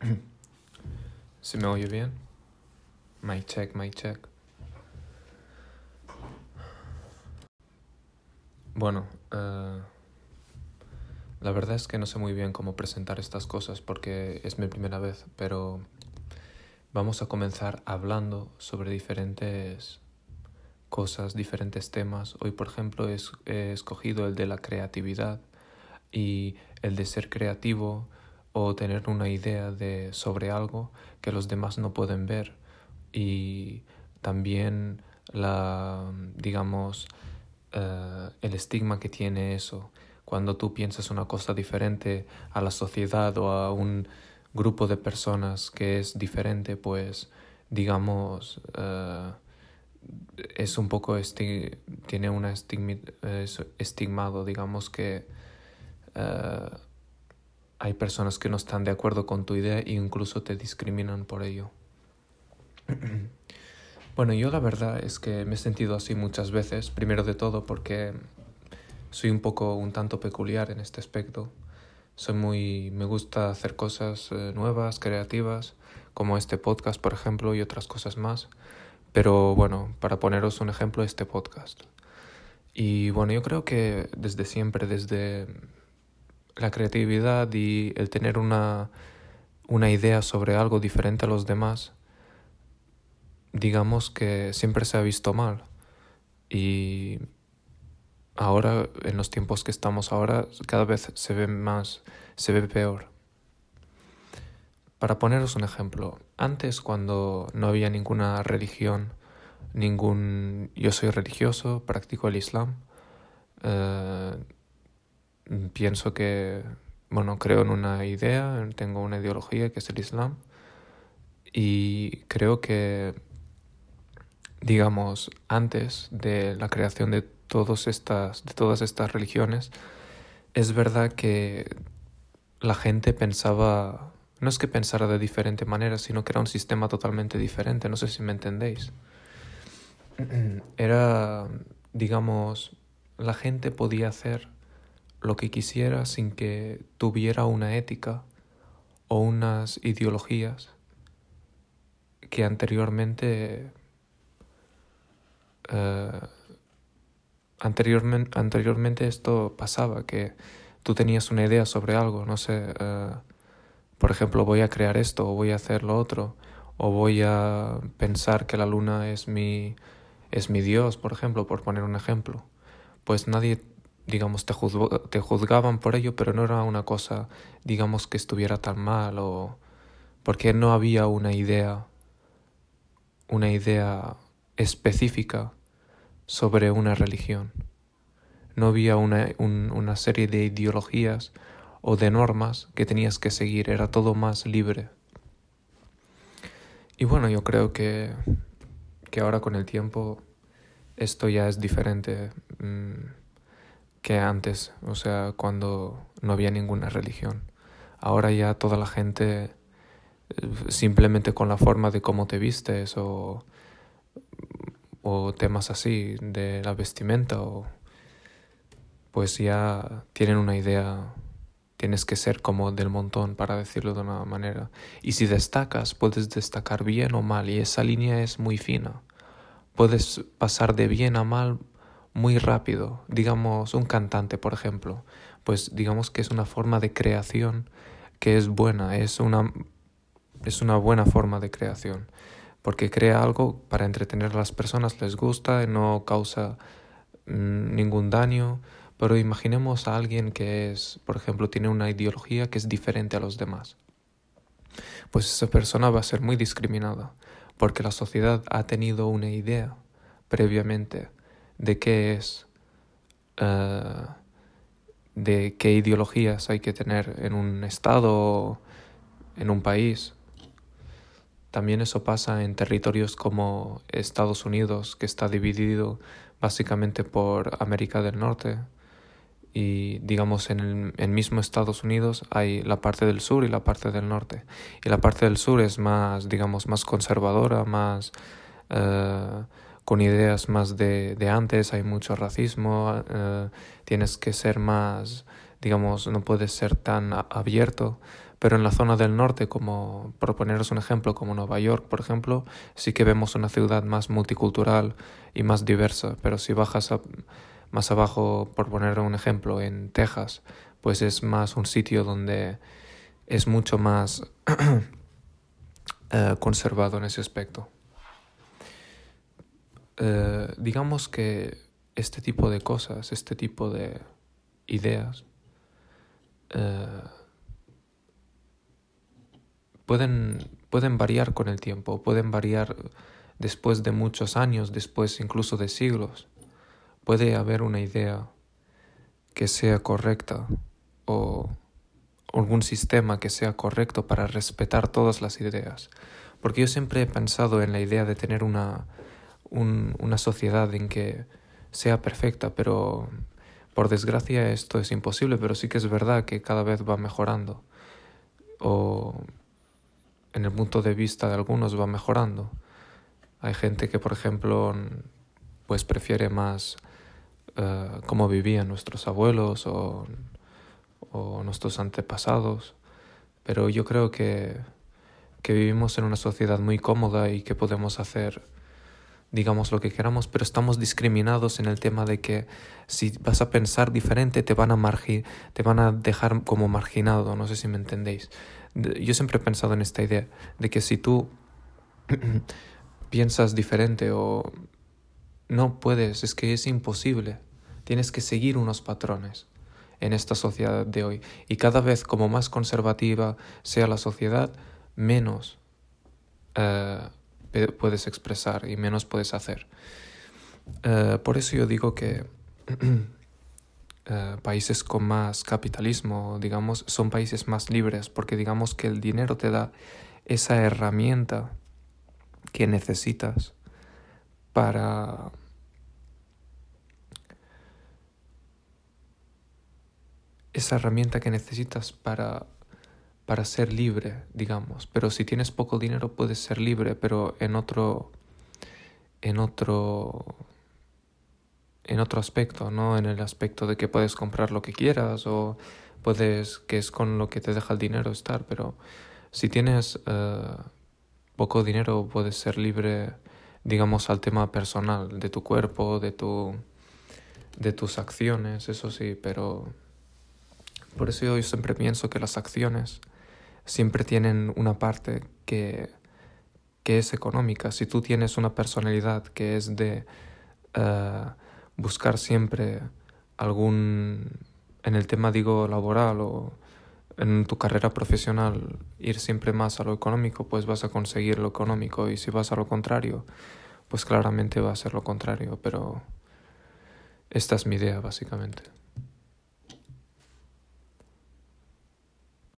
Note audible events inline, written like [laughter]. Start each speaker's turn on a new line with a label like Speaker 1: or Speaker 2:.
Speaker 1: [clears throat] ¿Se me oye bien? My check, my check. Bueno, eh, la verdad es que no sé muy bien cómo presentar estas cosas porque es mi primera vez, pero vamos a comenzar hablando sobre diferentes cosas, diferentes temas. Hoy, por ejemplo, he escogido el de la creatividad y el de ser creativo o tener una idea de sobre algo que los demás no pueden ver. Y también la digamos eh, el estigma que tiene eso. Cuando tú piensas una cosa diferente a la sociedad o a un grupo de personas que es diferente pues digamos eh, es un poco tiene un estigmado digamos que eh, hay personas que no están de acuerdo con tu idea e incluso te discriminan por ello. [clears throat] bueno, yo la verdad es que me he sentido así muchas veces, primero de todo porque soy un poco un tanto peculiar en este aspecto. Soy muy me gusta hacer cosas eh, nuevas, creativas, como este podcast, por ejemplo, y otras cosas más. Pero bueno, para poneros un ejemplo, este podcast. Y bueno, yo creo que desde siempre, desde la creatividad y el tener una, una idea sobre algo diferente a los demás, digamos que siempre se ha visto mal. Y ahora, en los tiempos que estamos ahora, cada vez se ve más, se ve peor. Para poneros un ejemplo, antes cuando no había ninguna religión, ningún... Yo soy religioso, practico el Islam, eh, pienso que, bueno, creo en una idea, tengo una ideología que es el Islam y creo que, digamos, antes de la creación de, todas estas, de todas estas religiones, es verdad que la gente pensaba, no es que pensara de diferente manera, sino que era un sistema totalmente diferente, no sé si me entendéis. [clears throat] Era, digamos, la gente podía hacer lo que quisiera sin que tuviera una ética o unas ideologías que anteriormente eh, anteriormente, anteriormente esto pasaba, que tú tenías una idea sobre algo, no sé, eh, por ejemplo, voy a crear esto o voy a hacer lo otro, o voy a pensar que la luna es mi, es mi Dios, por ejemplo, por poner un ejemplo. Pues nadie digamos, te, te juzgaban por ello, pero no era una cosa, digamos, que estuviera tan mal o porque no había una idea, una idea específica sobre una religión. No había una, una serie de ideologías o de normas que tenías que seguir, era todo más libre. Y bueno, yo creo que, que ahora con el tiempo esto ya es diferente. Mm, que antes, o sea, cuando no había ninguna religión. Ahora ya toda la gente, eh, simplemente con la forma de cómo te vistes o, o temas así de la vestimenta, o, pues ya tienen una idea, tienes que ser como del montón, para decirlo de una manera. Y si destacas, puedes destacar bien o mal, y esa línea es muy fina. Puedes pasar de bien a mal muy rápido, digamos un cantante, por ejemplo, pues digamos que es una forma de creación que es buena, es una, es una buena forma de creación, porque crea algo para entretener a las personas, les gusta, no causa mm, ningún daño, pero imaginemos a alguien que es, por ejemplo, tiene una ideología que es diferente a los demás. Pues esa persona va a ser muy discriminada, porque la sociedad ha tenido una idea previamente de qué es, eh, de qué ideologías hay que tener en un estado, en un país. También eso pasa en territorios como Estados Unidos, que está dividido básicamente por América del Norte. Y digamos en el, mismo Estados Unidos hay la parte del sur y la parte del norte. Y la parte del sur es más, digamos, más conservadora, más eh, con ideas más de, de antes, hay mucho racismo, eh, tienes que ser más, digamos, no puedes ser tan abierto, Pero en la zona del norte, como por poneros un ejemplo, como Nueva York, por ejemplo, sí que vemos una ciudad más multicultural y más diversa. Pero si bajas más abajo, por poner un ejemplo, en Texas, pues es más un sitio donde es mucho más [clears throat] eh, conservado en ese aspecto. Eh, digamos que este tipo de cosas, este tipo de ideas, eh, pueden, pueden variar con el tiempo, pueden variar después de muchos años, después incluso de siglos. Puede haber una idea que sea correcta o algún sistema que sea correcto para respetar todas las ideas. Porque yo siempre he pensado en la idea de tener una, una sociedad en que sea perfecta, pero por desgracia esto es imposible, pero sí que es verdad que cada vez va mejorando. O en el punto de vista de algunos va mejorando. Hay gente que, por ejemplo, pues prefiere más uh, cómo vivían nuestros abuelos o, o, nuestros antepasados, pero yo creo que, que vivimos en una sociedad muy cómoda y que podemos hacer digamos lo que queramos, pero estamos discriminados en el tema de que si vas a pensar diferente te van a margi te van a dejar como marginado, no sé si me entendéis. Yo siempre he pensado en esta idea de que si tú [clears throat] piensas diferente o no puedes, es que es imposible. Tienes que seguir unos patrones en esta sociedad de hoy. Y cada vez como más conservativa sea la sociedad, menos uh, puedes expresar y menos puedes hacer. Uh, por eso yo digo que uh, [clears throat] países con más capitalismo, digamos, son países más libres, porque digamos que el dinero te da esa herramienta que necesitas para esa herramienta que necesitas para para ser libre, digamos. Pero si tienes poco dinero puedes ser libre, pero en otro en otro en otro aspecto, no en el aspecto de que puedes comprar lo que quieras o puedes que es con lo que te deja el dinero estar, pero si tienes uh, poco dinero puedes ser libre, digamos al tema personal de tu cuerpo, de tu de tus acciones, eso sí, pero por eso yo siempre pienso que las acciones siempre tienen una parte que, que es económica. Si tú tienes una personalidad que es de uh, buscar siempre algún, en el tema digo laboral o en tu carrera profesional, ir siempre más a lo económico, pues vas a conseguir lo económico y si vas a lo contrario, pues claramente va a ser lo contrario, pero esta es mi idea básicamente.